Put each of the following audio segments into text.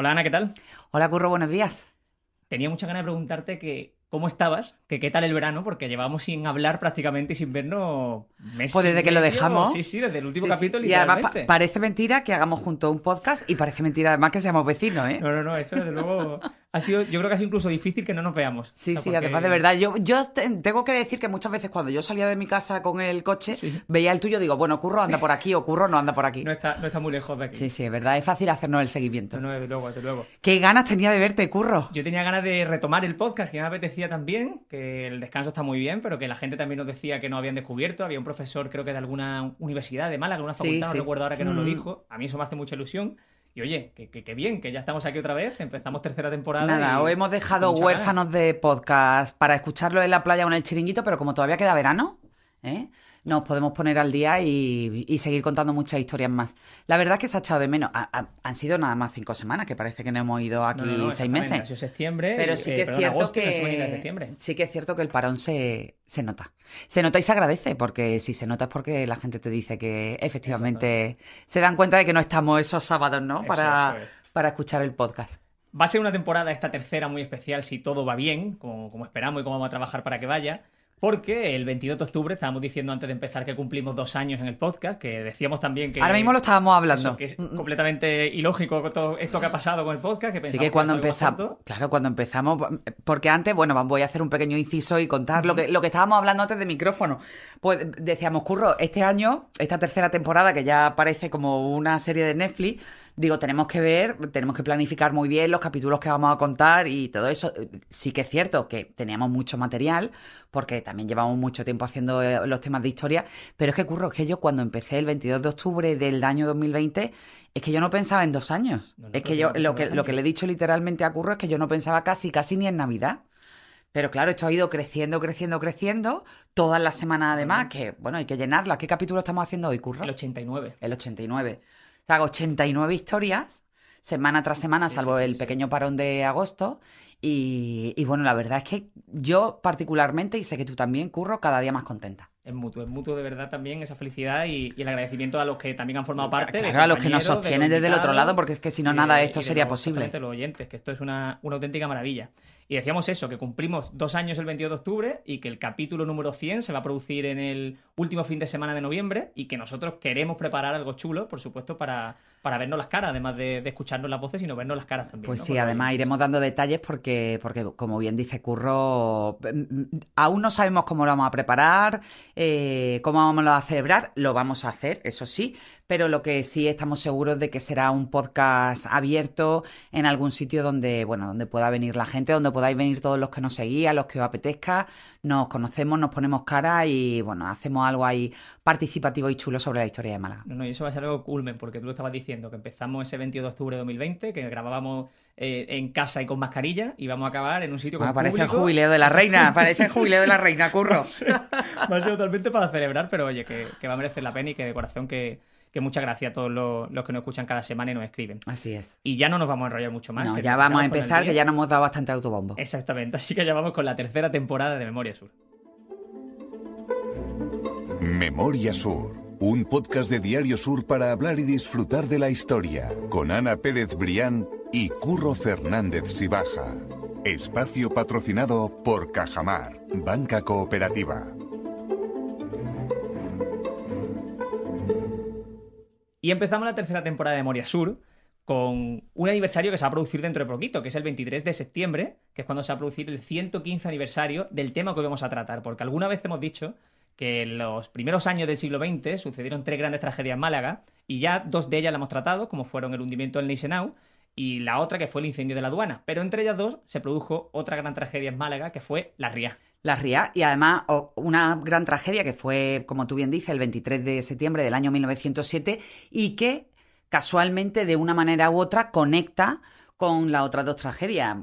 Hola Ana, ¿qué tal? Hola Curro, buenos días. Tenía mucha ganas de preguntarte que cómo estabas, que qué tal el verano, porque llevábamos sin hablar prácticamente y sin vernos meses. Pues desde que lo dejamos. Sí, sí, desde el último Sí, sí. capítulo. Y además pa- parece mentira que hagamos juntos un podcast y parece mentira además que seamos vecinos, ¿eh? No, no, no, eso desde luego ha sido, yo creo que ha sido incluso difícil que no nos veamos. Sí, O sea, sí, porque- además de verdad. Yo, yo te- tengo que decir que muchas veces cuando yo salía de mi casa con el coche, Sí. veía el tuyo, digo, bueno, Curro anda por aquí o Curro no anda por aquí. No está, no está muy lejos de aquí. Sí, sí, es verdad, es fácil hacernos el seguimiento. No, no, desde luego, desde luego. Qué ganas tenía de verte, Curro. Yo tenía ganas de retomar el podcast, que me apetecía también, que el descanso está muy bien, pero que la gente también nos decía que no habían descubierto. Había un profesor, creo que de alguna universidad de Málaga, Sí, facultad, sí. no recuerdo ahora que nos lo Mm. dijo. A mí eso me hace mucha ilusión. Y oye, que, que- que bien, que ya estamos aquí otra vez, empezamos tercera temporada. Nada, y- os hemos dejado huérfanos de podcast para escucharlo en la playa o en el chiringuito, pero como todavía queda verano, ¿eh? Nos podemos poner al día y, y seguir contando muchas historias más. La verdad es que se ha echado de menos. Ha- ha- han sido nada más cinco semanas, que parece que no hemos ido aquí No, no, no, seis meses. Ha sido septiembre. Pero sí eh, que es cierto agosto que sí que es cierto que el parón se, se nota. Se nota y se agradece, porque si se nota es porque la gente te dice que efectivamente se dan cuenta de que no estamos esos sábados, ¿no? Eso, para, eso es. para escuchar el podcast. Va a ser una temporada, esta tercera, muy especial si todo va bien, como, como esperamos y como vamos a trabajar para que vaya. Porque el 22 de octubre, estábamos diciendo antes de empezar que cumplimos dos años en el podcast, que decíamos también que. Ahora mismo lo estábamos hablando. eso, que es Mm, mm. completamente ilógico todo esto que ha pasado con el podcast. Que Sí pensamos que cuando empezamos, claro, cuando empezamos, porque antes, bueno, voy a hacer un pequeño inciso y contar lo que, lo que estábamos hablando antes de micrófono. Pues decíamos, Curro, este año, esta tercera temporada, que ya parece como una serie de Netflix, digo, tenemos que ver, tenemos que planificar muy bien los capítulos que vamos a contar y todo eso. Sí que es cierto que teníamos mucho material, porque también llevamos mucho tiempo haciendo eh, los temas de historia, pero es que, Curro, es que yo cuando empecé el 22 de octubre del año 2020, es que yo no pensaba en dos años. No, no, es que yo, no lo que, lo que le he dicho literalmente a Curro es que yo no pensaba casi, casi ni en Navidad. Pero claro, esto ha ido creciendo, creciendo, creciendo. Todas las semanas, además, que, bueno, hay que llenarla. ¿Qué capítulo estamos haciendo hoy, Curro? El 89. El 89. Sea, 89 historias, semana tras semana, salvo el pequeño parón de agosto. Y, y bueno, la verdad es que yo particularmente, y sé que tú también, Curro, cada día más contenta. Es mutuo, es mutuo de verdad también esa felicidad y, y el agradecimiento a los que también han formado parte. de Claro, a los que nos de sostienen desde el otro lado, porque es que si no, nada de- esto de sería posible. los oyentes, que esto es una, una auténtica maravilla. Y decíamos eso, que cumplimos dos años el 22 de octubre y que el capítulo número 100 se va a producir en el último fin de semana de noviembre y que nosotros queremos preparar algo chulo, por supuesto, para, para vernos las caras, además de, de escucharnos las voces, sino vernos las caras también. Pues ¿no? sí, además iremos dando detalles porque, porque, como bien dice Curro, mm, aún no sabemos cómo lo vamos a preparar, eh, cómo vamos a celebrar, lo vamos a hacer, eso sí, pero lo que sí estamos seguros de que será un podcast abierto en algún sitio donde, bueno, donde pueda venir la gente, donde podáis venir todos los que nos seguían, los que os apetezca, nos conocemos, nos ponemos cara y, bueno, hacemos algo ahí participativo y chulo sobre la historia de Málaga. No, no, y eso va a ser algo culmen, porque tú lo estabas diciendo, que empezamos ese 22 de octubre de 2020, que grabábamos eh, en casa y con mascarilla, y vamos a acabar en un sitio con Ah, parece el público. jubileo de la reina, parece el jubileo de la reina, Curro. va a ser totalmente para celebrar, pero oye, que, que va a merecer la pena y que de corazón que, que muchas gracias a todos los, los que nos escuchan cada semana y nos escriben. Así es. Y ya no nos vamos a enrollar mucho más. No, ya vamos a empezar, que ya nos hemos dado bastante autobombo. Exactamente, así que ya vamos con la tercera temporada de Memoria Sur. Memoria Sur, un podcast de Diario Sur para hablar y disfrutar de la historia, con Ana Pérez Brián y Curro Fernández Sibaja. Espacio patrocinado por Cajamar, Banca Cooperativa. Y empezamos la tercera temporada de Memoria Sur con un aniversario que se va a producir dentro de poquito, que es el 23 de septiembre, que es cuando se va a producir el 115 aniversario del tema que hoy vamos a tratar, porque alguna vez hemos dicho que en los primeros años del siglo XX sucedieron tres grandes tragedias en Málaga y ya dos de ellas las hemos tratado, como fueron el hundimiento del Neisenau y la otra que fue el incendio de la aduana. Pero entre ellas dos se produjo otra gran tragedia en Málaga que fue la Ría. La RIA, y además una gran tragedia que fue, como tú bien dices, el 23 de septiembre del año 1907 y que casualmente de una manera u otra conecta con las otras dos tragedias.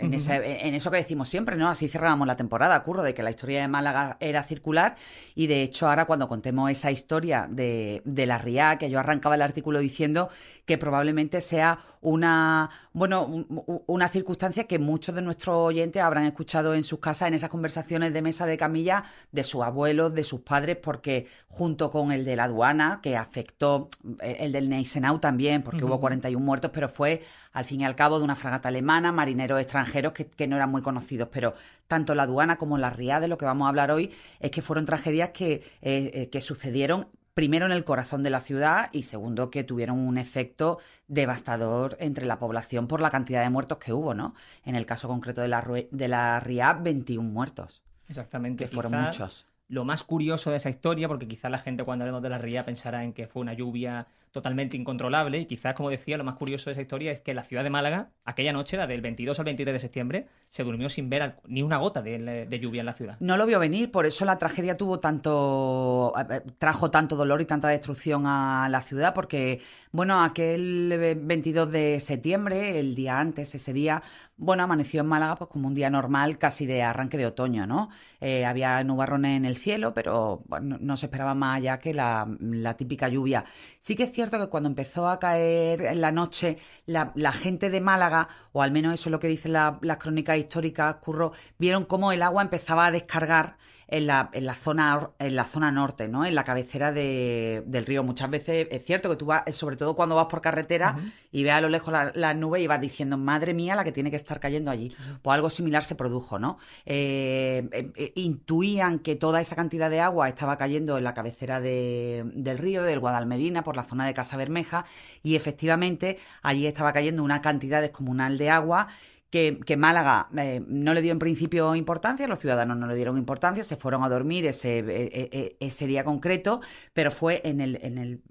En, ese, en eso que decimos siempre, ¿no? Así cerrábamos la temporada, Curro, de que la historia de Málaga era circular. Y de hecho ahora cuando contemos esa historia de, de la RIA, que yo arrancaba el artículo diciendo que probablemente sea una, bueno, una circunstancia que muchos de nuestros oyentes habrán escuchado en sus casas en esas conversaciones de mesa de camilla de sus abuelos, de sus padres, porque junto con el de la aduana, que afectó, eh, el del Neisenau también, porque hubo 41 muertos, pero fue al fin y al cabo de una fragata alemana, marineros extranjeros que, no eran muy conocidos, pero tanto la aduana como la RIA, de lo que vamos a hablar hoy, es que fueron tragedias que, eh, eh, que sucedieron primero en el corazón de la ciudad y segundo que tuvieron un efecto devastador entre la población por la cantidad de muertos que hubo, ¿no? En el caso concreto de la, de la RIA, 21 muertos. Exactamente. Que fueron muchos. Lo más curioso de esa historia, porque quizás la gente cuando hablemos de la RIA pensará en que fue una lluvia totalmente incontrolable. Y quizás, como decía, lo más curioso de esa historia es que la ciudad de Málaga, aquella noche, la del 22 al 23 de septiembre, se durmió sin ver ni una gota de, lluvia en la ciudad. No lo vio venir, por eso la tragedia tuvo tanto. Trajo tanto dolor y tanta destrucción a la ciudad, porque, bueno, aquel 22 de septiembre, el día antes, ese día, bueno, amaneció en Málaga pues como un día normal, casi de arranque de otoño, ¿no? Eh, había nubarrones en el cielo, pero bueno, no se esperaba más allá que la, la típica lluvia. Sí que es cierto que cuando empezó a caer en la noche, la, gente de Málaga, o al menos eso es lo que dicen las crónicas históricas, Curro, vieron cómo el agua empezaba a descargar en la, en la, zona, en la zona norte, ¿no? En la cabecera del río. Muchas veces es cierto que tú vas, sobre todo cuando vas por carretera y ves a lo lejos las la nubes y vas diciendo, madre mía, la que tiene que estar cayendo allí. Pues algo similar se produjo, ¿no? Eh, eh, eh, intuían que toda esa cantidad de agua estaba cayendo en la cabecera del río, del Guadalmedina, por la zona de Casa Bermeja, y efectivamente allí estaba cayendo una cantidad descomunal de agua que, Málaga eh, no le dio en principio importancia, los ciudadanos no le dieron importancia, se fueron a dormir ese, e, e, ese día concreto, pero fue en el, en el,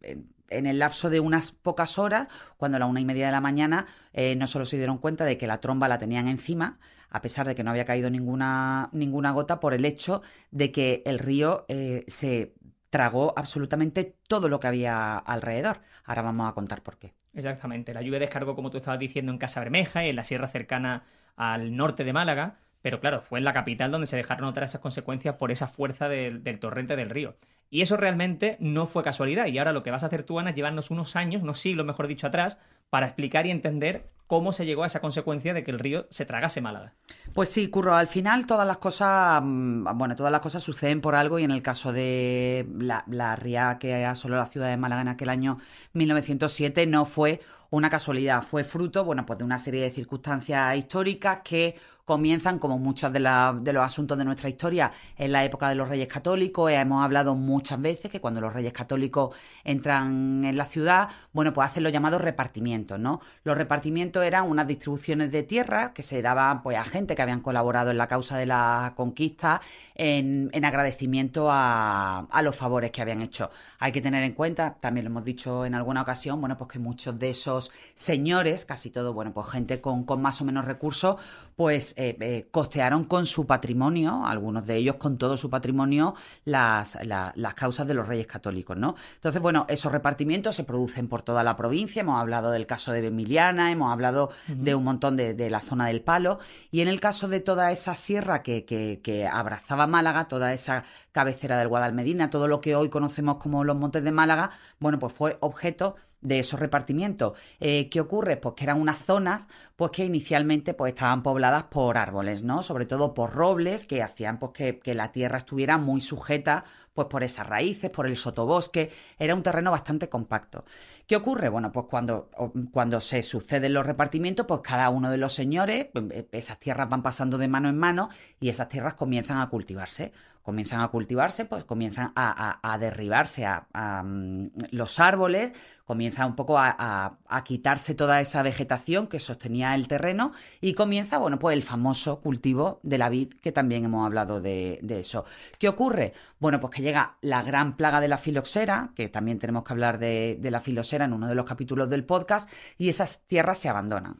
el lapso de unas pocas horas, cuando a la una y media de la mañana eh, no solo se dieron cuenta de que la tromba la tenían encima, a pesar de que no había caído ninguna, ninguna gota, por el hecho de que el río eh, se tragó absolutamente todo lo que había alrededor. Ahora vamos a contar por qué. Exactamente. La lluvia descargó, como tú estabas diciendo, en Casa Bermeja y en la sierra cercana al norte de Málaga. Pero claro, fue en la capital donde se dejaron notar esas consecuencias por esa fuerza del, torrente del río. Y eso realmente no fue casualidad. Y ahora lo que vas a hacer tú, Ana, es llevarnos unos años, unos siglos, mejor dicho, atrás, para explicar y entender cómo se llegó a esa consecuencia de que el río se tragase Málaga. Pues sí, Curro, al final todas las cosas, mm, bueno, todas las cosas suceden por algo y en el caso de la, la ría que asoló la ciudad de Málaga en aquel año 1907 no fue una casualidad, fue fruto, bueno, pues de una serie de circunstancias históricas que comienzan, como muchos de, de, los asuntos de nuestra historia, en la época de los reyes católicos. Hemos hablado muchas veces que cuando los reyes católicos entran en la ciudad, bueno, pues hacen los llamados repartimientos, ¿no? Los repartimientos eran unas distribuciones de tierra que se daban pues a gente que habían colaborado en la causa de la conquista en, agradecimiento a, a, los favores que habían hecho. Hay que tener en cuenta, también lo hemos dicho en alguna ocasión, bueno, pues que muchos de esos señores, casi todo, bueno, pues gente con, con más o menos recursos, pues eh, eh, costearon con su patrimonio, algunos de ellos con todo su patrimonio, las, las causas de los reyes católicos, ¿no? Entonces, bueno, esos repartimientos se producen por toda la provincia, hemos hablado del caso de Emiliana, hemos hablado de un montón de, la zona del Palo, y en el caso de toda esa sierra que, que abrazaba Málaga, toda esa cabecera del Guadalmedina, todo lo que hoy conocemos como los Montes de Málaga, bueno, pues fue objeto de esos repartimientos. Eh, ¿Qué ocurre? Pues que eran unas zonas pues que inicialmente pues estaban pobladas por árboles, ¿no? Sobre todo por robles que hacían pues que, que la tierra estuviera muy sujeta pues por esas raíces, por el sotobosque, era un terreno bastante compacto. ¿Qué ocurre? Bueno, pues cuando, cuando se suceden los repartimientos, pues cada uno de los señores, eh, esas tierras van pasando de mano en mano y esas tierras comienzan a cultivarse comienzan a cultivarse, pues comienzan a, derribarse a, mm, los árboles, comienza un poco a, quitarse toda esa vegetación que sostenía el terreno y comienza, bueno, pues el famoso cultivo de la vid, que también hemos hablado de, eso. ¿Qué ocurre? Bueno, pues que llega la gran plaga de la filoxera, que también tenemos que hablar de, la filoxera en uno de los capítulos del podcast, y esas tierras se abandonan.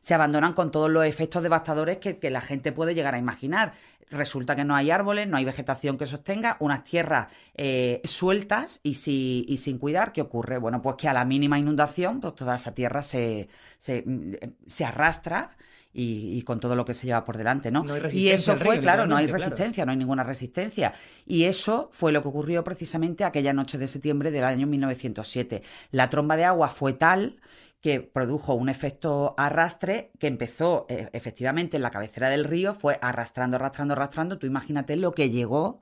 Se abandonan con todos los efectos devastadores que, que la gente puede llegar a imaginar resulta que no hay árboles, no hay vegetación que sostenga, unas tierras eh, sueltas y, sin cuidar. ¿Qué ocurre? Bueno, pues que a la mínima inundación, pues toda esa tierra se, se, arrastra y, con todo lo que se lleva por delante, ¿no? No hay y eso fue, río, claro, no hay claro. resistencia, no hay ninguna resistencia. Y eso fue lo que ocurrió precisamente aquella noche de septiembre del año 1907. La tromba de agua fue tal que produjo un efecto arrastre que empezó eh, efectivamente en la cabecera del río, fue arrastrando, arrastrando, arrastrando. Tú imagínate lo que llegó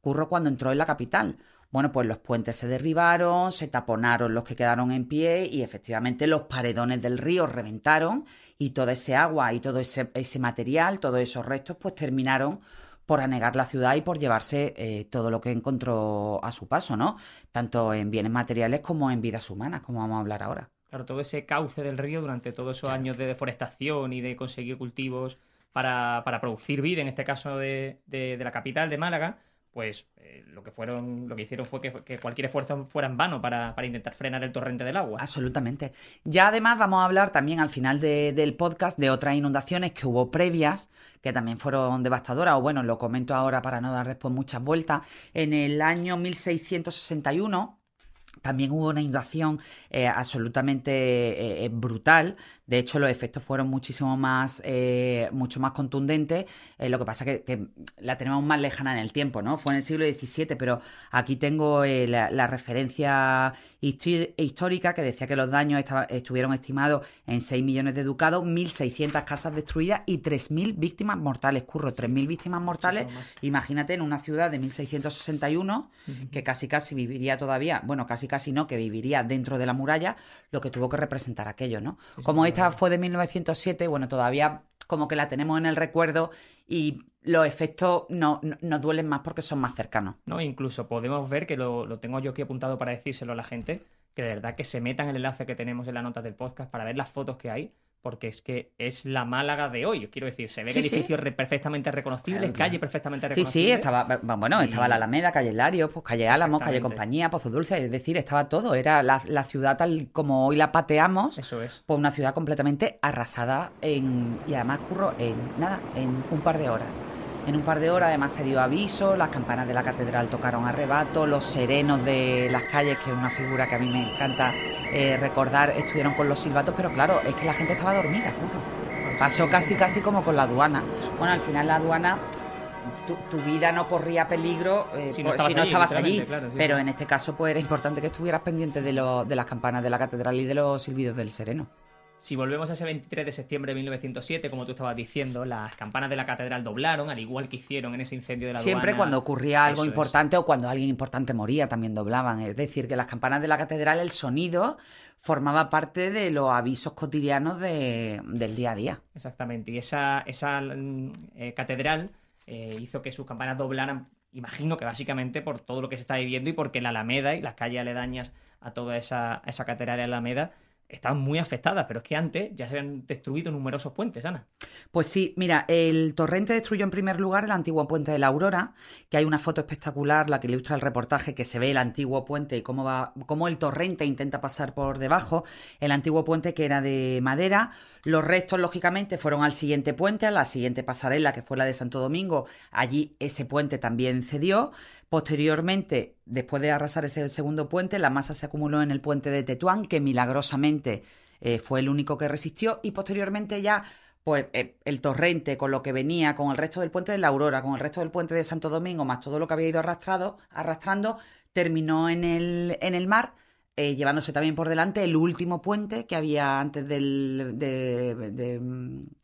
Curro cuando entró en la capital. Bueno, pues los puentes se derribaron, se taponaron los que quedaron en pie y efectivamente los paredones del río reventaron y todo ese agua y todo ese, ese material, todos esos restos, pues terminaron por anegar la ciudad y por llevarse eh, todo lo que encontró a su paso, ¿no? Tanto en bienes materiales como en vidas humanas, como vamos a hablar ahora. Claro, todo ese cauce del río durante todos esos años de deforestación y de conseguir cultivos para, para producir vida, en este caso de, de- de la capital de Málaga, pues eh, lo que fueron, lo que hicieron fue que, que cualquier esfuerzo fuera en vano para, para intentar frenar el torrente del agua. Absolutamente. Ya además vamos a hablar también al final de- del podcast de otras inundaciones que hubo previas, que también fueron devastadoras, o bueno, lo comento ahora para no dar después muchas vueltas. En el año 1661 también hubo una inundación eh, absolutamente eh, eh, brutal. De hecho, los efectos fueron muchísimo más, eh, mucho más contundentes. Lo que pasa que, que la tenemos más lejana en el tiempo, ¿no? Fue en el siglo XVII, pero aquí tengo eh, la, la referencia histórica que decía que los daños estaba- estuvieron estimados en 6 millones de ducados, 1.600 casas destruidas y 3.000 víctimas mortales. Curro, 3.000 víctimas mortales. Imagínate en una ciudad de 1661 que casi casi viviría todavía, bueno, casi casi no, que viviría dentro de la muralla, lo que tuvo que representar aquello, ¿no? Como esta fue de 1907, bueno, todavía como que la tenemos en el recuerdo y los efectos no, no- nos duelen más porque son más cercanos. ¿no? Incluso podemos ver que lo, lo tengo yo aquí apuntado para decírselo a la gente, que de verdad que se metan el enlace que tenemos en las notas del podcast para ver las fotos que hay, porque es que es la Málaga de hoy. Quiero decir, se ve Sí, el sí. perfectamente reconocible, Claro, claro. calle perfectamente Sí, reconocible. sí, estaba, bueno, estaba Y- la Alameda, calle Lario, pues calle Álamos, calle. Compañía, Pozo Dulce, es decir, estaba todo, era la, la ciudad tal como hoy la pateamos, Eso es. pues una ciudad completamente arrasada en, y además curro en nada, en un par de horas. En un par de horas además se dio aviso, las campanas de la catedral tocaron a rebato, los serenos de las calles, que es una figura que a mí me encanta eh, recordar, estuvieron con los silbatos, pero claro, es que la gente estaba dormida. Pasó casi casi como con la aduana. Bueno, al final la aduana, tu, tu vida no corría peligro eh, Si no estabas si no allí, estabas allí. literalmente, claro, sí. pero en este caso, pues era importante que estuvieras pendiente de, lo- de las campanas de la catedral y de los silbidos del sereno. Si volvemos a ese 23 de septiembre de 1907, como tú estabas diciendo, las campanas de la catedral doblaron, al igual que hicieron en ese incendio de la Siempre aduana. cuando ocurría algo Eso es. importante o cuando alguien importante moría también doblaban. Es decir, que las campanas de la catedral, el sonido formaba parte de los avisos cotidianos de- del día a día. Exactamente. Y esa, esa mm, eh, catedral eh, hizo que sus campanas doblaran, imagino que básicamente por todo lo que se está viviendo y porque la Alameda y las calles aledañas a toda esa, a esa catedral de Alameda estaban muy afectadas, pero es que antes ya se habían destruido numerosos puentes, Ana. Pues sí, mira, el torrente destruyó en primer lugar el antiguo puente de la Aurora, que hay una foto espectacular, la que ilustra el reportaje, que se ve el antiguo puente y cómo va, cómo el torrente intenta pasar por debajo. El antiguo puente que era de madera. Los restos, lógicamente, fueron al siguiente puente, a la siguiente pasarela, que fue la de Santo Domingo. Allí ese puente también cedió. Posteriormente, después de arrasar ese segundo puente, la masa se acumuló en el puente de Tetuán, que milagrosamente eh, fue el único que resistió. Y posteriormente ya pues eh, el torrente con lo que venía, con el resto del puente de la Aurora, con el resto del puente de Santo Domingo, más todo lo que había ido arrastrado, arrastrando, terminó en el, en el mar, eh, llevándose también por delante el último puente que había antes del... De, de-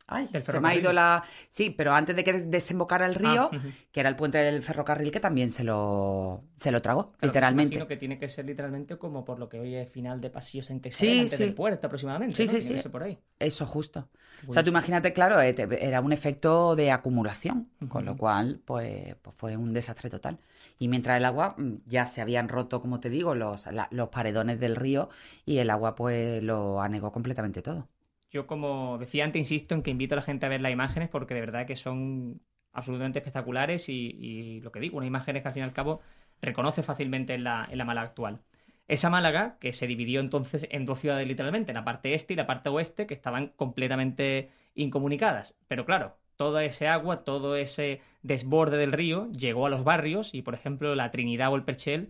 ay, Del se me ha ido la... Sí, pero antes de que desembocara el río, Ah, ujú. que era el puente del ferrocarril que también se lo, se lo tragó, Claro, literalmente. Imagino que tiene que ser literalmente como por lo que hoy es final de pasillo Saint Sí, antes sí. del puerto aproximadamente. Sí, ¿no? sí, Tiene que sí. ser por ahí. Eso justo. O sea, tú imagínate, claro, eh, era un efecto de acumulación, con lo cual, pues, pues fue un desastre total. Y mientras el agua mm, ya se habían roto, como te digo, los, la- los paredones del río y el agua, pues, lo anegó completamente todo. Yo, como decía antes, insisto en que invito a la gente a ver las imágenes porque de verdad que son absolutamente espectaculares y, lo que digo, unas imágenes que al fin y al cabo reconoce fácilmente en la, en la Málaga actual. Esa Málaga que se dividió entonces en dos ciudades literalmente, la parte este y la parte oeste, que estaban completamente incomunicadas. Pero claro, toda ese agua, todo ese desborde del río llegó a los barrios y, por ejemplo, la Trinidad o el Perchel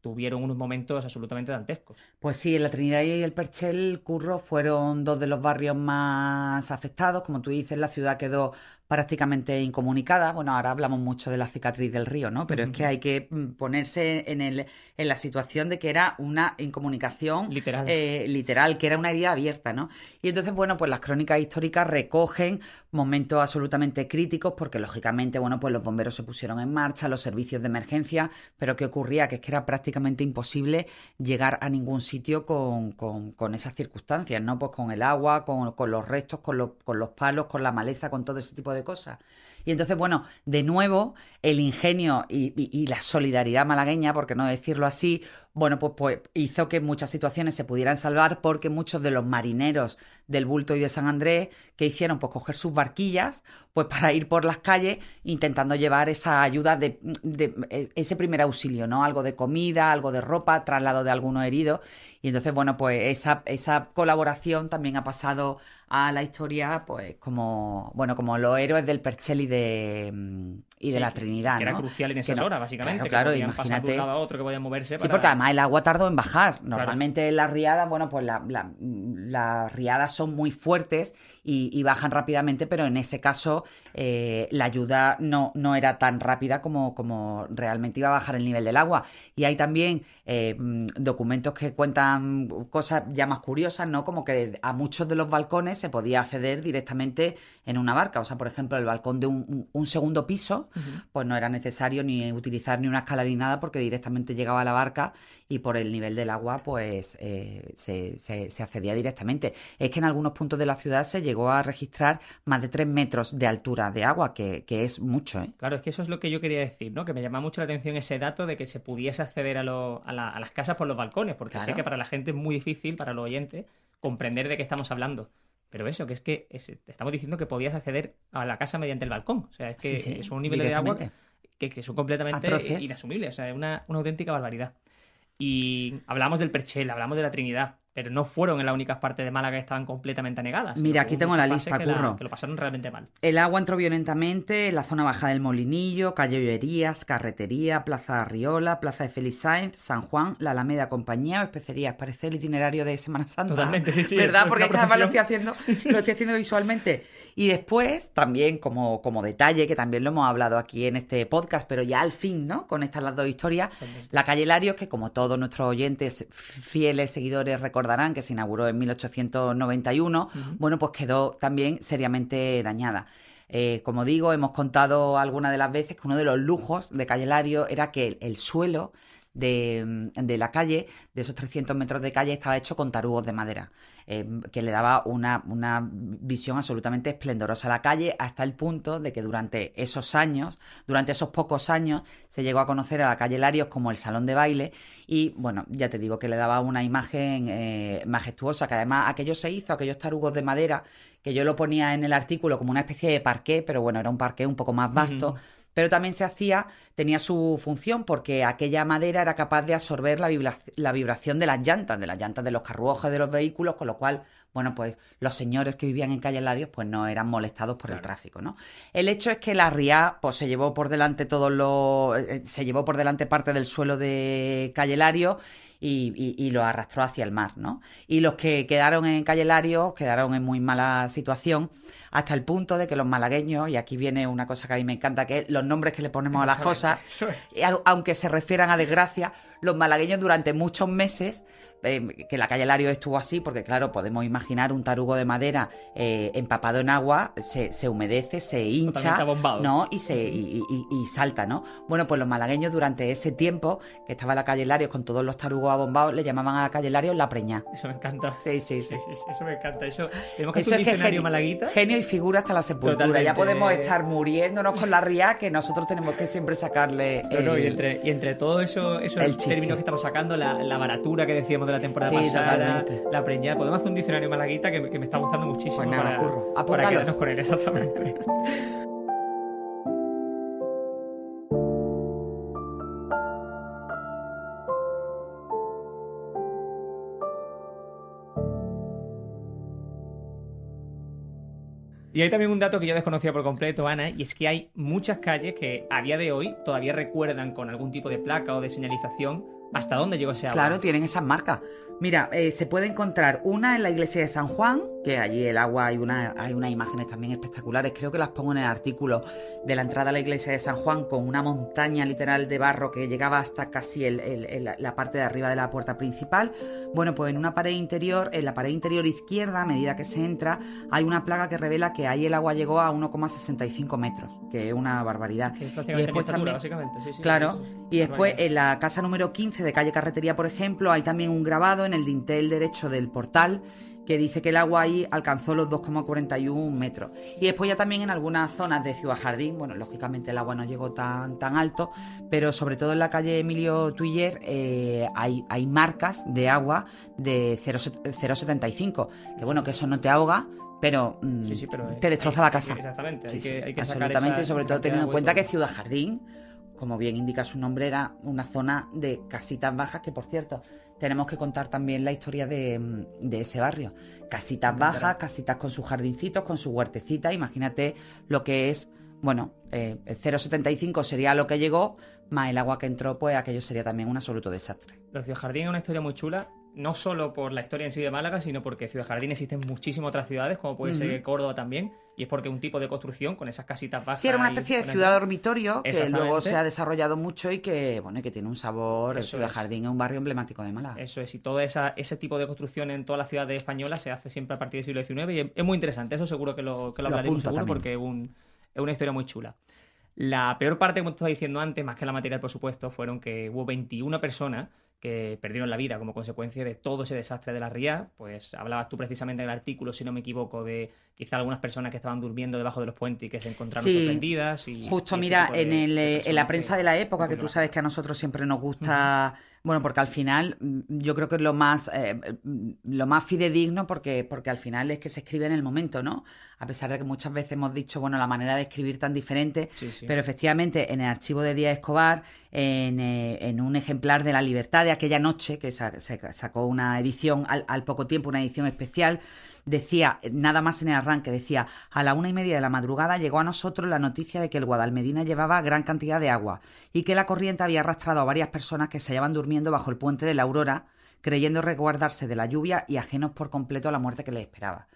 tuvieron unos momentos absolutamente dantescos. Pues sí, la Trinidad y el Perchel, Curro, fueron dos de los barrios más afectados. Como tú dices, la ciudad quedó prácticamente incomunicada. Bueno, ahora hablamos mucho de la cicatriz del río, ¿no? Pero es que hay que mm, ponerse en, el, en la situación de que era una incomunicación Literal. eh, literal, que era una herida abierta, ¿no? Y entonces, bueno, pues las crónicas históricas recogen momentos absolutamente críticos porque, lógicamente, bueno, pues los bomberos se pusieron en marcha, los servicios de emergencia, pero ¿qué ocurría? Que es que era prácticamente imposible llegar a ningún sitio con, con- con esas circunstancias, ¿no? Pues con el agua, con, con los restos, con los, con los palos, con la maleza, con todo ese tipo de cosas. Y entonces, bueno, de nuevo, el ingenio y, y- la solidaridad malagueña, por qué no decirlo así, bueno, pues, pues hizo que muchas situaciones se pudieran salvar porque muchos de los marineros del Bulto y de San Andrés, que hicieron? Pues coger sus barquillas, pues para ir por las calles intentando llevar esa ayuda de, de ese primer auxilio, ¿no? Algo de comida, algo de ropa, traslado de algunos heridos. Y entonces, bueno, pues esa, esa colaboración también ha pasado a la historia, pues como, bueno, como los héroes del Perchel y de, mm, y de la Trinidad, Que era crucial en esas Que no- horas, básicamente. Claro, que claro, podían pasar de imagínate. un lado a otro, que podían moverse. Sí, para- porque además el agua tardó en bajar. Normalmente las riadas, bueno, pues la- la- las riadas son muy fuertes y, y bajan rápidamente, pero en ese caso eh, la ayuda no, no era tan rápida como, como realmente iba a bajar el nivel del agua. Y hay también eh, documentos que cuentan cosas ya más curiosas, ¿no? Como que a muchos de los balcones se podía acceder directamente en una barca. O sea, por ejemplo, el balcón de un, un- un segundo piso, pues no era necesario ni utilizar ni una escala ni nada porque directamente llegaba a la barca y por el nivel del agua pues eh, se, se- se accedía directamente. Es que en algunos puntos de la ciudad se llegó a registrar más de 3 metros de altura de agua, que, que es mucho, ¿eh? Claro, es que eso es lo que yo quería decir, ¿no? Que me llama mucho la atención ese dato de que se pudiese acceder a, lo- a la- a las casas por los balcones, porque sé que para la gente es muy difícil, para los oyentes, comprender de qué estamos hablando. Pero eso, que es que es- te estamos diciendo que podías acceder a la casa mediante el balcón. O sea, es que Sí, sí, es un nivel de agua que, que son completamente Atroces. inasumibles. O sea, es una, una auténtica barbaridad. Y hablamos del Perchel, hablamos de la Trinidad, pero no fueron en las únicas partes de Málaga que estaban completamente anegadas. Mira, aquí tengo la lista, la- Curro. que lo pasaron realmente mal. El agua entró violentamente en la zona baja del Molinillo, calle Ollerías, Carretería, Plaza Arriola, Plaza de Félix Sainz, San Juan, la Alameda Compañía o Especerías. Parece el itinerario de Semana Santa. Totalmente, sí, sí, ¿Verdad? Porque además lo estoy haciendo, lo estoy haciendo visualmente. Y después, también como, como detalle, que también lo hemos hablado aquí en este podcast, pero ya al fin, ¿no? Conectan las dos historias. La calle Larios, que como todos nuestros oyentes fieles seguidores recordarán, que se inauguró en 1891, bueno, pues quedó también seriamente dañada. Eh, como digo, hemos contado algunas de las veces que uno de los lujos de Calle Lario era que el, el suelo de, de la calle, de esos 300 metros de calle, estaba hecho con tarugos de madera, eh, que le daba una, una visión absolutamente esplendorosa a la calle, hasta el punto de que durante esos años, durante esos pocos años, se llegó a conocer a la calle Larios como el salón de baile y, bueno, ya te digo que le daba una imagen eh, majestuosa, que además aquello se hizo, aquellos tarugos de madera, que yo lo ponía en el artículo como una especie de parqué, pero bueno, era un parqué un poco más vasto. Pero también se hacía, tenía su función porque aquella madera era capaz de absorber la, vibra- la vibración de las llantas, de las llantas de los carruajes de los vehículos, con lo cual, bueno, pues los señores que vivían en Calle Larios pues no eran molestados por el tráfico, ¿no? El hecho es que la RIA pues se llevó por delante todos los, eh, se llevó por delante parte del suelo de Calle Larios y, y- arrastró hacia el mar, ¿no? Y los que quedaron en Calle Larios quedaron en muy mala situación hasta el punto de que los malagueños, y aquí viene una cosa que a mí me encanta, que es los nombres que le ponemos a las cosas, es. aunque se refieran a desgracia, los malagueños durante muchos meses, eh, que la calle Lario estuvo así, porque claro, podemos imaginar un tarugo de madera eh, empapado en agua, se, se humedece, se hincha. ¿no? Y, se, y, y- y salta, ¿no? Bueno, pues los malagueños durante ese tiempo que estaba la calle Larios con todos los tarugos abombados, le llamaban a la calle Larios la preña. Eso me encanta. Sí, sí, sí. Eso me encanta. Eso, tenemos que Eso hacer un es que genio, malaguita. genio y figura hasta la sepultura. Totalmente. Ya podemos estar muriéndonos con la ría que nosotros tenemos que siempre sacarle No, no, y, el- entre, y entre todos eso, esos el términos que estamos sacando, la, la baratura que decíamos de la temporada Sí, pasada, totalmente. la preñada, podemos hacer un diccionario malaguita que, me- que me está gustando muchísimo Pues nada, para, curro. para quedarnos con él, exactamente. Y hay también un dato que yo desconocía por completo, Ana, y es que hay muchas calles que a día de hoy todavía recuerdan con algún tipo de placa o de señalización hasta dónde llegó ese agua. Claro, tienen esas marcas. Mira, eh, se puede encontrar una en la iglesia de San Juan, que allí el agua hay, una, hay unas imágenes también espectaculares, creo que las pongo en el artículo de la entrada a la iglesia de San Juan, con una montaña literal de barro que llegaba hasta casi la parte de arriba de la puerta principal. Bueno, pues en una pared interior, en la pared interior izquierda, a medida que se entra, hay una plaga que revela que ahí el agua llegó a 1,65 metros, que es una barbaridad. y después también, básicamente. claro, y después en la casa número 15 de calle Carretería, por ejemplo, hay también un grabado en el dintel derecho del portal que dice que el agua ahí alcanzó los 2,41 metros. Y después ya también en algunas zonas de Ciudad Jardín, bueno, lógicamente el agua no llegó tan, tan alto, pero sobre todo en la calle Emilio Tuiller eh, hay, hay marcas de agua de 0,75, que bueno, que eso no te ahoga, pero, mm, te destroza la casa. exactamente, hay que, hay que absolutamente, sobre todo teniendo en cuenta que Ciudad Jardín, como bien indica su nombre, era una zona de casitas bajas que, por cierto, tenemos que contar también la historia de, ese barrio. Casitas bajas, casitas con sus jardincitos, con su huertecita. Imagínate lo que es, bueno, eh, 0,75 sería lo que llegó, más el agua que entró, pues aquello sería también un absoluto desastre. Los Jardín es una historia muy chula no solo por la historia en sí de Málaga, sino porque Ciudad Jardín existen muchísimas otras ciudades, como puede ser Córdoba también, y es porque un tipo de construcción con esas casitas bajas. Sí, era una especie de ciudad dormitorio que luego se ha desarrollado mucho y que, bueno, que tiene un sabor. Ciudad Jardín es un barrio emblemático de Málaga. Eso es, y todo esa, ese tipo de construcción en todas las ciudades españolas se hace siempre a partir del siglo XIX y es, muy interesante. Eso seguro que lo, que lo, hablaremos seguro porque es, es una historia muy chula. La peor parte, como te estaba diciendo antes, más que la material, por supuesto, fueron que hubo 21 personas que perdieron la vida como consecuencia de todo ese desastre de la ría. Pues hablabas tú precisamente en el artículo, si no me equivoco, de quizá algunas personas que estaban durmiendo debajo de los puentes y que se encontraron sorprendidas. Y, justo, mira, en, el, en la prensa de la época, que tú sabes que a nosotros siempre nos gusta... Bueno, porque al final mm, yo creo que es lo más, eh, mm, lo más fidedigno porque, porque al final es que se escribe en el momento, ¿no? A pesar de que muchas veces hemos dicho, bueno, la manera de escribir tan diferente, pero efectivamente en el archivo de Díaz Escobar, en, eh, en, un ejemplar de La Libertad de aquella noche, que se sacó una edición al, al poco tiempo, una edición especial, decía, nada más en el arranque, decía, a la una y media de la madrugada llegó a nosotros la noticia de que el Guadalmedina llevaba gran cantidad de agua y que la corriente había arrastrado a varias personas que se hallaban durmiendo bajo el puente de la Aurora, creyendo resguardarse de la lluvia y ajenos por completo a la muerte que les esperaba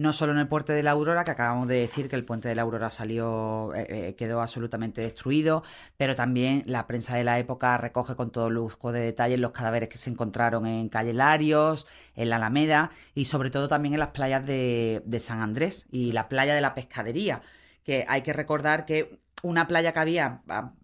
no solo en el puente de la Aurora, que acabamos de decir que el puente de la Aurora salió, eh, eh, quedó absolutamente destruido, pero también la prensa de la época recoge con todo lujo de detalles los cadáveres que se encontraron en Calle Larios, en la Alameda y sobre todo también en las playas de, de San Andrés y la playa de la Pescadería, que hay que recordar que una playa que había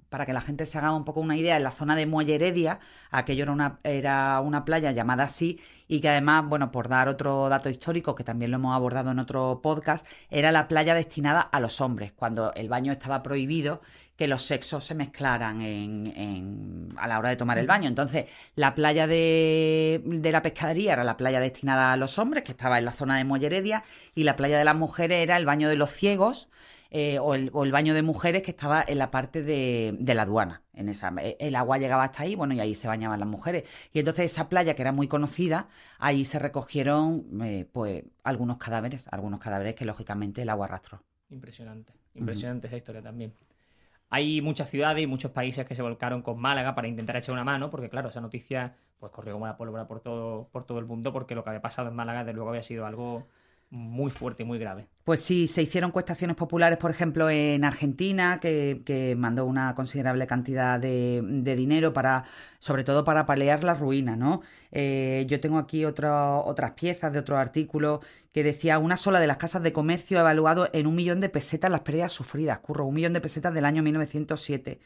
para que la gente se haga un poco una idea, en la zona de Muelle Heredia, aquello era una, era una playa llamada así y que además, bueno, por dar otro dato histórico, que también lo hemos abordado en otro podcast, era la playa destinada a los hombres, cuando el baño estaba prohibido que los sexos se mezclaran en, a la hora de tomar el baño. Entonces, la playa de, de, la pescadería era la playa destinada a los hombres, que estaba en la zona de Muelle Heredia, y la playa de las mujeres era el baño de los ciegos, eh, o, el, baño de mujeres que estaba en la parte de, la aduana. En esa, eh, el agua llegaba hasta ahí, bueno, y ahí se bañaban las mujeres. Y entonces esa playa, que era muy conocida, ahí se recogieron eh, pues algunos cadáveres, algunos cadáveres que lógicamente el agua arrastró. Impresionante, impresionante esa historia también. Hay muchas ciudades y muchos países que se volcaron con Málaga para intentar echar una mano, porque claro, esa noticia pues corrió como la pólvora por todo, por todo el mundo, porque lo que había pasado en Málaga, de luego, había sido algo muy fuerte y muy grave. Pues sí, se hicieron cuestaciones populares, por ejemplo, en Argentina, que, mandó una considerable cantidad de, dinero para, sobre todo para paliar la ruina, ¿no? Eh, yo tengo aquí otras piezas de otro artículo que decía una sola de las casas de comercio ha evaluado en un millón de pesetas las pérdidas sufridas, curro, un millón de pesetas del año 1907.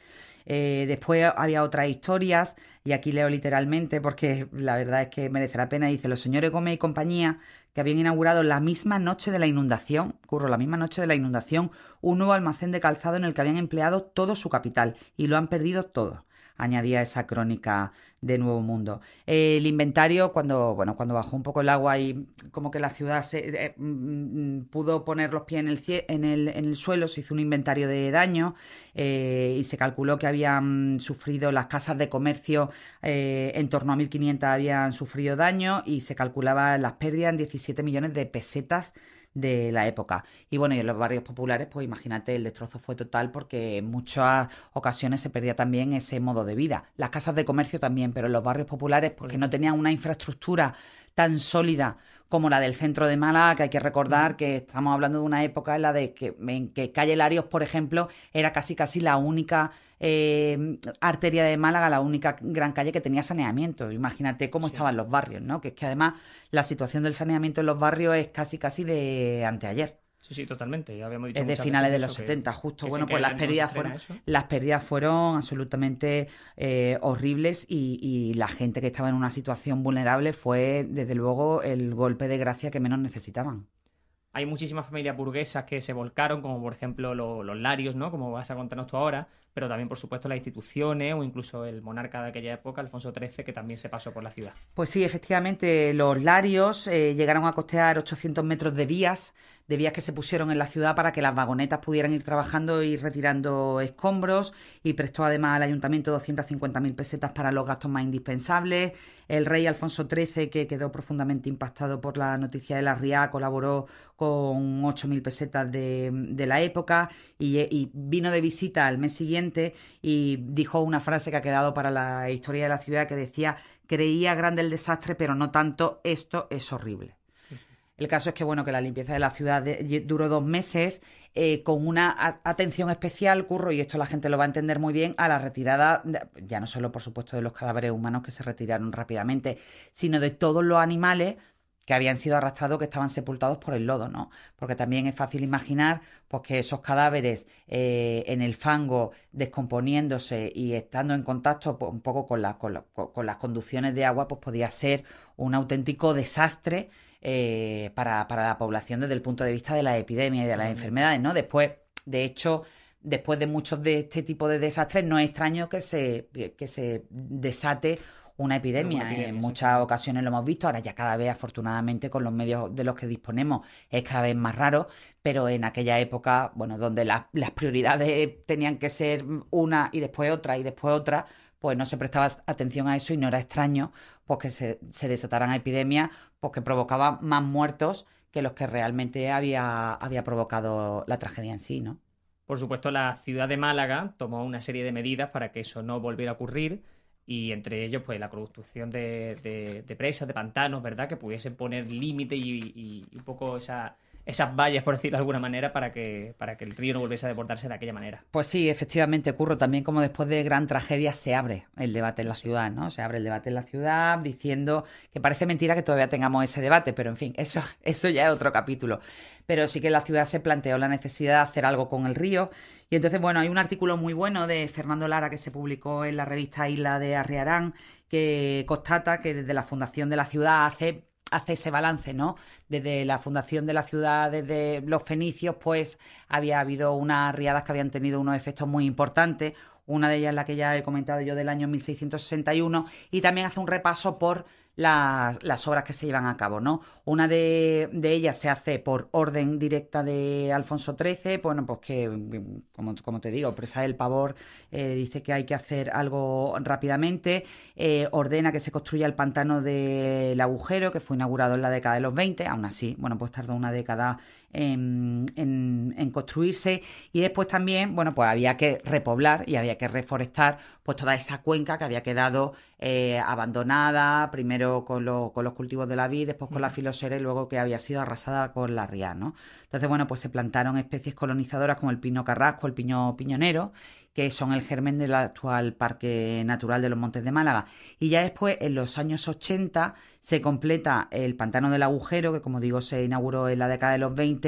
Eh, después había otras historias, y aquí leo literalmente porque la verdad es que merece la pena. Dice, los señores Gómez y compañía que habían inaugurado la misma noche de la inundación, curro, la misma noche de la inundación, un nuevo almacén de calzado en el que habían empleado todo su capital y lo han perdido todo añadía esa crónica de Nuevo Mundo. El inventario, cuando, bueno, cuando bajó un poco el agua y como que la ciudad se, eh, mm, mm, pudo poner los pies en el, en, el, suelo, se hizo un inventario de daño eh, y se calculó que habían sufrido las casas de comercio, eh, en torno a 1.500 habían sufrido daño y se calculaba las pérdidas en 17 millones de pesetas de la época. Y bueno, y en los barrios populares, pues imagínate, el destrozo fue total porque en muchas ocasiones se perdía también ese modo de vida. Las casas de comercio también, pero en los barrios populares, pues que no tenían una infraestructura tan sólida como la del centro de Málaga, que hay que recordar que estamos hablando de una época en la de que, en que Calle Larios, por ejemplo, era casi casi la única eh, arteria de Málaga, la única gran calle que tenía saneamiento. Imagínate cómo estaban los barrios, ¿no? Que es que además la situación del saneamiento en los barrios es casi casi de anteayer. Sí, sí, totalmente. Ya habíamos dicho es de finales de los 70, justo. Bueno, pues las pérdidas fueron, las pérdidas fueron absolutamente eh, horribles y, y, la gente que estaba en una situación vulnerable fue, desde luego, el golpe de gracia que menos necesitaban. Hay muchísimas familias burguesas que se volcaron, como por ejemplo los Larios, ¿no? Como vas a contarnos tú ahora, pero también, por supuesto, las instituciones o incluso el monarca de aquella época, Alfonso XIII, que también se pasó por la ciudad. Pues sí, efectivamente, los Larios eh, llegaron a costear 800 metros de vías de vías que se pusieron en la ciudad para que las vagonetas pudieran ir trabajando y retirando escombros y prestó además al ayuntamiento 250.000 pesetas para los gastos más indispensables. El rey Alfonso XIII, que quedó profundamente impactado por la noticia de la RIA, colaboró con 8.000 pesetas de, la época y, y, vino de visita al mes siguiente y dijo una frase que ha quedado para la historia de la ciudad que decía, creía grande el desastre, pero no tanto, esto es horrible. El caso es que, bueno, que la limpieza de la ciudad duró dos meses eh, con una atención especial, curro, y esto la gente lo va a entender muy bien, a la retirada, ya no solo, por supuesto, de los cadáveres humanos que se retiraron rápidamente, sino de todos los animales que habían sido arrastrados, que estaban sepultados por el lodo, ¿no? Porque también es fácil imaginar pues, que esos cadáveres eh, en el fango, descomponiéndose y estando en contacto pues, un poco con, con las conducciones de agua, pues podía ser un auténtico desastre eh, para, la población desde el punto de vista de la epidemia y de las enfermedades, ¿no? Después, de hecho, después de muchos de este tipo de desastres, no es extraño que se, que se desate una epidemia. en muchas ocasiones lo hemos visto, ahora ya cada vez afortunadamente con los medios de los que disponemos es cada vez más raro, pero en aquella época, bueno, donde las prioridades tenían que ser una y después otra y después otra, pues no se prestaba atención a eso y no era extraño pues que se, se desataran epidemias pues que provocaban más muertos que los que realmente había, había provocado la tragedia en sí, ¿no? Por supuesto, la ciudad de Málaga tomó una serie de medidas para que eso no volviera a ocurrir y entre ellos pues la construcción de, presas, de pantanos, ¿verdad? Que pudiesen poner límite y, y, un poco esa, esas vallas, por decirlo de alguna manera, para que, para que el río no volviese a deportarse de aquella manera. Pues sí, efectivamente, Curro, también como después de gran tragedia se abre el debate en la ciudad, ¿no? Se abre el debate en la ciudad diciendo que parece mentira que todavía tengamos ese debate, pero en fin, eso, eso ya es otro capítulo. Pero sí que la ciudad se planteó la necesidad de hacer algo con el río. Y entonces, bueno, hay un artículo muy bueno de Fernando Lara que se publicó en la revista Isla de Arriarán que constata que desde la fundación de la ciudad hace hace ese balance, ¿no? Desde la fundación de la ciudad, desde los fenicios, pues había habido unas riadas que habían tenido unos efectos muy importantes. Una de ellas, la que ya he comentado yo, del año 1661, y también hace un repaso por las, obras que se llevan a cabo, ¿no? Una de, ellas se hace por orden directa de Alfonso XIII, bueno, pues que, como, te digo, presa el pavor, eh, dice que hay que hacer algo rápidamente, eh, ordena que se construya el pantano del agujero, que fue inaugurado en la década de los 20, aún así, bueno, pues tardó una década en, en, construirse y después también, bueno, pues había que repoblar y había que reforestar pues toda esa cuenca que había quedado eh, abandonada, primero con, con, los cultivos de la vid, después con la filosera y luego que había sido arrasada con la ría, ¿no? Entonces, bueno, pues se plantaron especies colonizadoras como el pino carrasco, el piño piñonero, que son el germen del actual Parque Natural de los Montes de Málaga. Y ya después, en los años 80, se completa el Pantano del Agujero, que como digo se inauguró en la década de los 20,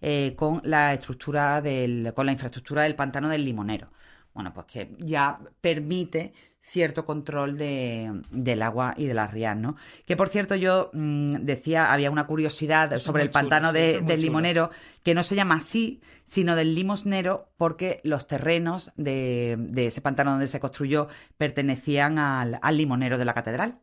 eh, con la estructura del, con la infraestructura del Pantano del Limonero. Bueno, pues que ya permite cierto control de, del agua y de las rías, ¿no? Que por cierto yo mm, decía, había una curiosidad sobre el pantano del limonero, que no se llama así, sino del limosnero, porque los terrenos de, ese pantano donde se construyó pertenecían al, limonero de la catedral.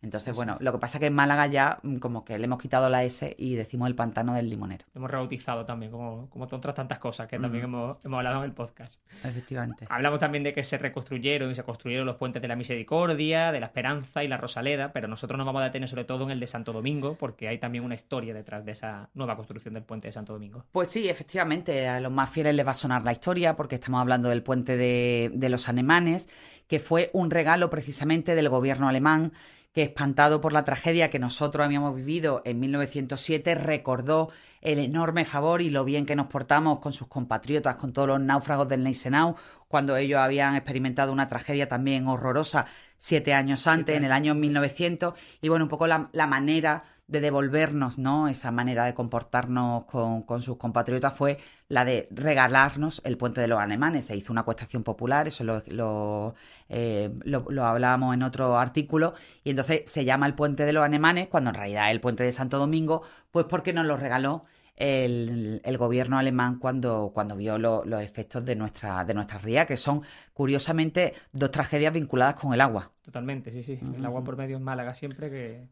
Entonces, bueno, lo que pasa es que en Málaga ya mm, como que le hemos quitado la S y decimos el pantano del limonero. Lo hemos rebautizado también, como, como otras tantas cosas que también hemos, hemos hablado en el podcast. Efectivamente. Hablamos también de que se reconstruyeron y se construyeron los puentes de la Misericordia, de la Esperanza y la Rosaleda, pero nosotros nos vamos a detener sobre todo en el de Santo Domingo, porque hay también una historia detrás de esa nueva construcción del puente de Santo Domingo. Pues sí, efectivamente, a los más fieles les va a sonar la historia, porque estamos hablando del puente de, de los alemanes, que fue un regalo precisamente del gobierno alemán que espantado por la tragedia que nosotros habíamos vivido en 1907, recordó el enorme favor y lo bien que nos portamos con sus compatriotas, con todos los náufragos del Neisenau, cuando ellos habían experimentado una tragedia también horrorosa siete años antes, en el año 1900, y bueno, un poco la, la manera de devolvernos, ¿no? Esa manera de comportarnos con, con, sus compatriotas fue la de regalarnos el puente de los alemanes. Se hizo una cuestación popular, eso lo, lo, eh, lo, lo hablábamos en otro artículo, y entonces se llama el puente de los alemanes, cuando en realidad es el puente de Santo Domingo, pues porque nos lo regaló el, el, gobierno alemán cuando, cuando vio lo, los efectos de nuestra, de nuestra ría, que son curiosamente dos tragedias vinculadas con el agua. Totalmente, sí, sí. Uh -huh. El agua por medio en Málaga siempre que,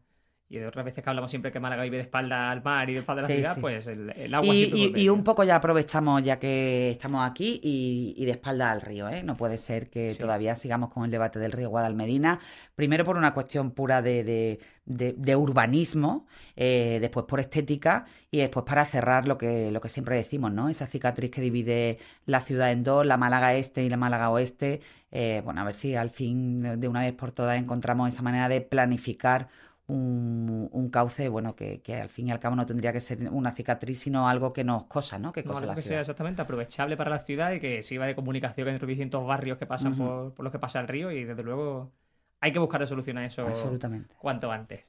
y de otras veces que hablamos siempre que Málaga vive de espalda al mar y de espalda a la sí, ciudad, sí. pues el, el agua y, y, y, un poco ya aprovechamos ya que estamos aquí y, y de espalda al río, ¿eh? No puede ser que todavía sigamos con el debate del río Guadalmedina, primero por una cuestión pura de, de, de, de urbanismo, eh, después por estética y después para cerrar lo que, lo que siempre decimos, ¿no? Esa cicatriz que divide la ciudad en dos, la Málaga Este y la Málaga Oeste, eh, bueno, a ver si al fin de una vez por todas encontramos esa manera de planificar un, un, cauce, bueno, que, que, al fin y al cabo no tendría que ser una cicatriz, sino algo que nos cosa, ¿no? Que cosa no, la que ciudad. sea exactamente aprovechable para la ciudad y que sirva de comunicación entre distintos barrios que pasan uh -huh. por, por, los que pasa el río y desde luego hay que buscar solución a eso Absolutamente. cuanto antes.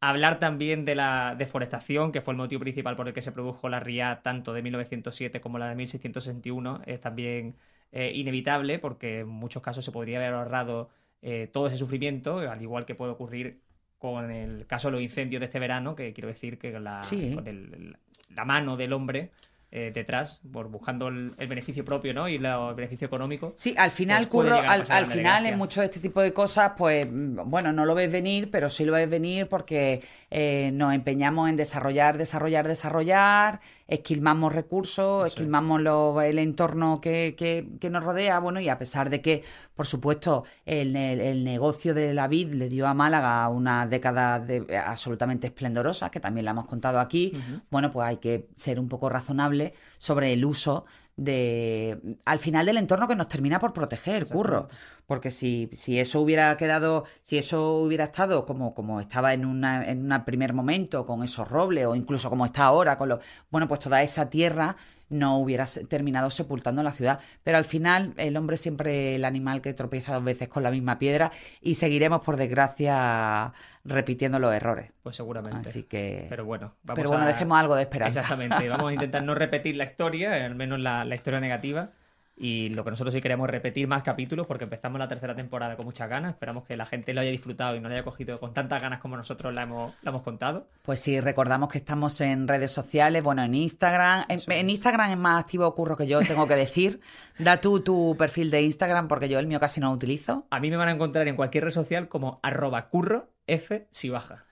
Hablar también de la deforestación, que fue el motivo principal por el que se produjo la RIA tanto de 1907 como la de 1661, es también eh, inevitable porque en muchos casos se podría haber ahorrado eh, todo ese sufrimiento, al igual que puede ocurrir con el caso de los incendios de este verano, que quiero decir que la, sí. con el, la mano del hombre eh, detrás, por buscando el, el, beneficio propio ¿no? y la, el beneficio económico. Sí, al final, pues Curro, al, al final en mucho de este tipo de cosas, pues bueno, no lo ves venir, pero sí lo ves venir porque eh, nos empeñamos en desarrollar, desarrollar, desarrollar, esquilmamos recursos, esquilmamos lo, el entorno que, que, que, nos rodea, bueno, y a pesar de que, por supuesto, el, el, el negocio de la vid le dio a Málaga una década de, absolutamente esplendorosa, que también la hemos contado aquí, uh -huh. bueno, pues hay que ser un poco razonable sobre el uso de al final del entorno que nos termina por proteger, curro. Porque si, si eso hubiera quedado, si eso hubiera estado como, como estaba en una, en un primer momento, con esos robles, o incluso como está ahora, con los. Bueno, pues toda esa tierra no hubiera terminado sepultando la ciudad. Pero al final, el hombre siempre el animal que tropieza dos veces con la misma piedra, y seguiremos, por desgracia, repitiendo los errores. Pues seguramente. Así que. Pero bueno, vamos Pero bueno, a... dejemos algo de esperanza. Exactamente. Vamos a intentar no repetir la historia, al menos la, la historia negativa. Y lo que nosotros sí queremos repetir más capítulos porque empezamos la tercera temporada con muchas ganas. Esperamos que la gente lo haya disfrutado y no lo haya cogido con tantas ganas como nosotros la hemos, la hemos contado. Pues sí, recordamos que estamos en redes sociales, bueno, en Instagram. En, en, Instagram es más activo Curro que yo, tengo que decir. da tú tu perfil de Instagram porque yo el mío casi no lo utilizo. A mí me van a encontrar en cualquier red social como arroba curro F si baja.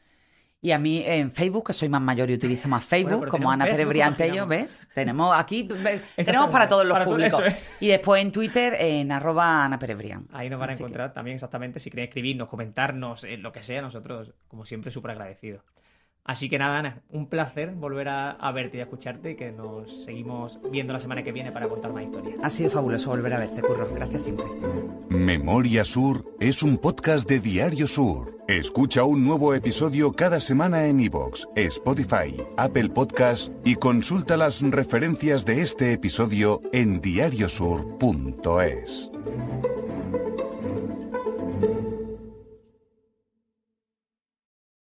Y a mí en Facebook, que soy más mayor y utilizo más Facebook, bueno, como Ana Pérez Briante yo, ¿ves? Tenemos aquí, tenemos para todos los para públicos. Todo. Y después en Twitter, en arroba Ana Pérez Brian. Ahí nos van a encontrar que... también exactamente, si quieren escribirnos, comentarnos, eh, lo que sea, nosotros, como siempre, súper agradecidos. Así que nada, Ana, un placer volver a, a, verte y a escucharte y que nos seguimos viendo la semana que viene para contar más historias. Ha sido fabuloso volver a verte, Curro. Gracias siempre. Memoria Sur es un podcast de Diario Sur. Escucha un nuevo episodio cada semana en iVoox, Spotify, Apple Podcast y consulta las referencias de este episodio en diariosur.es.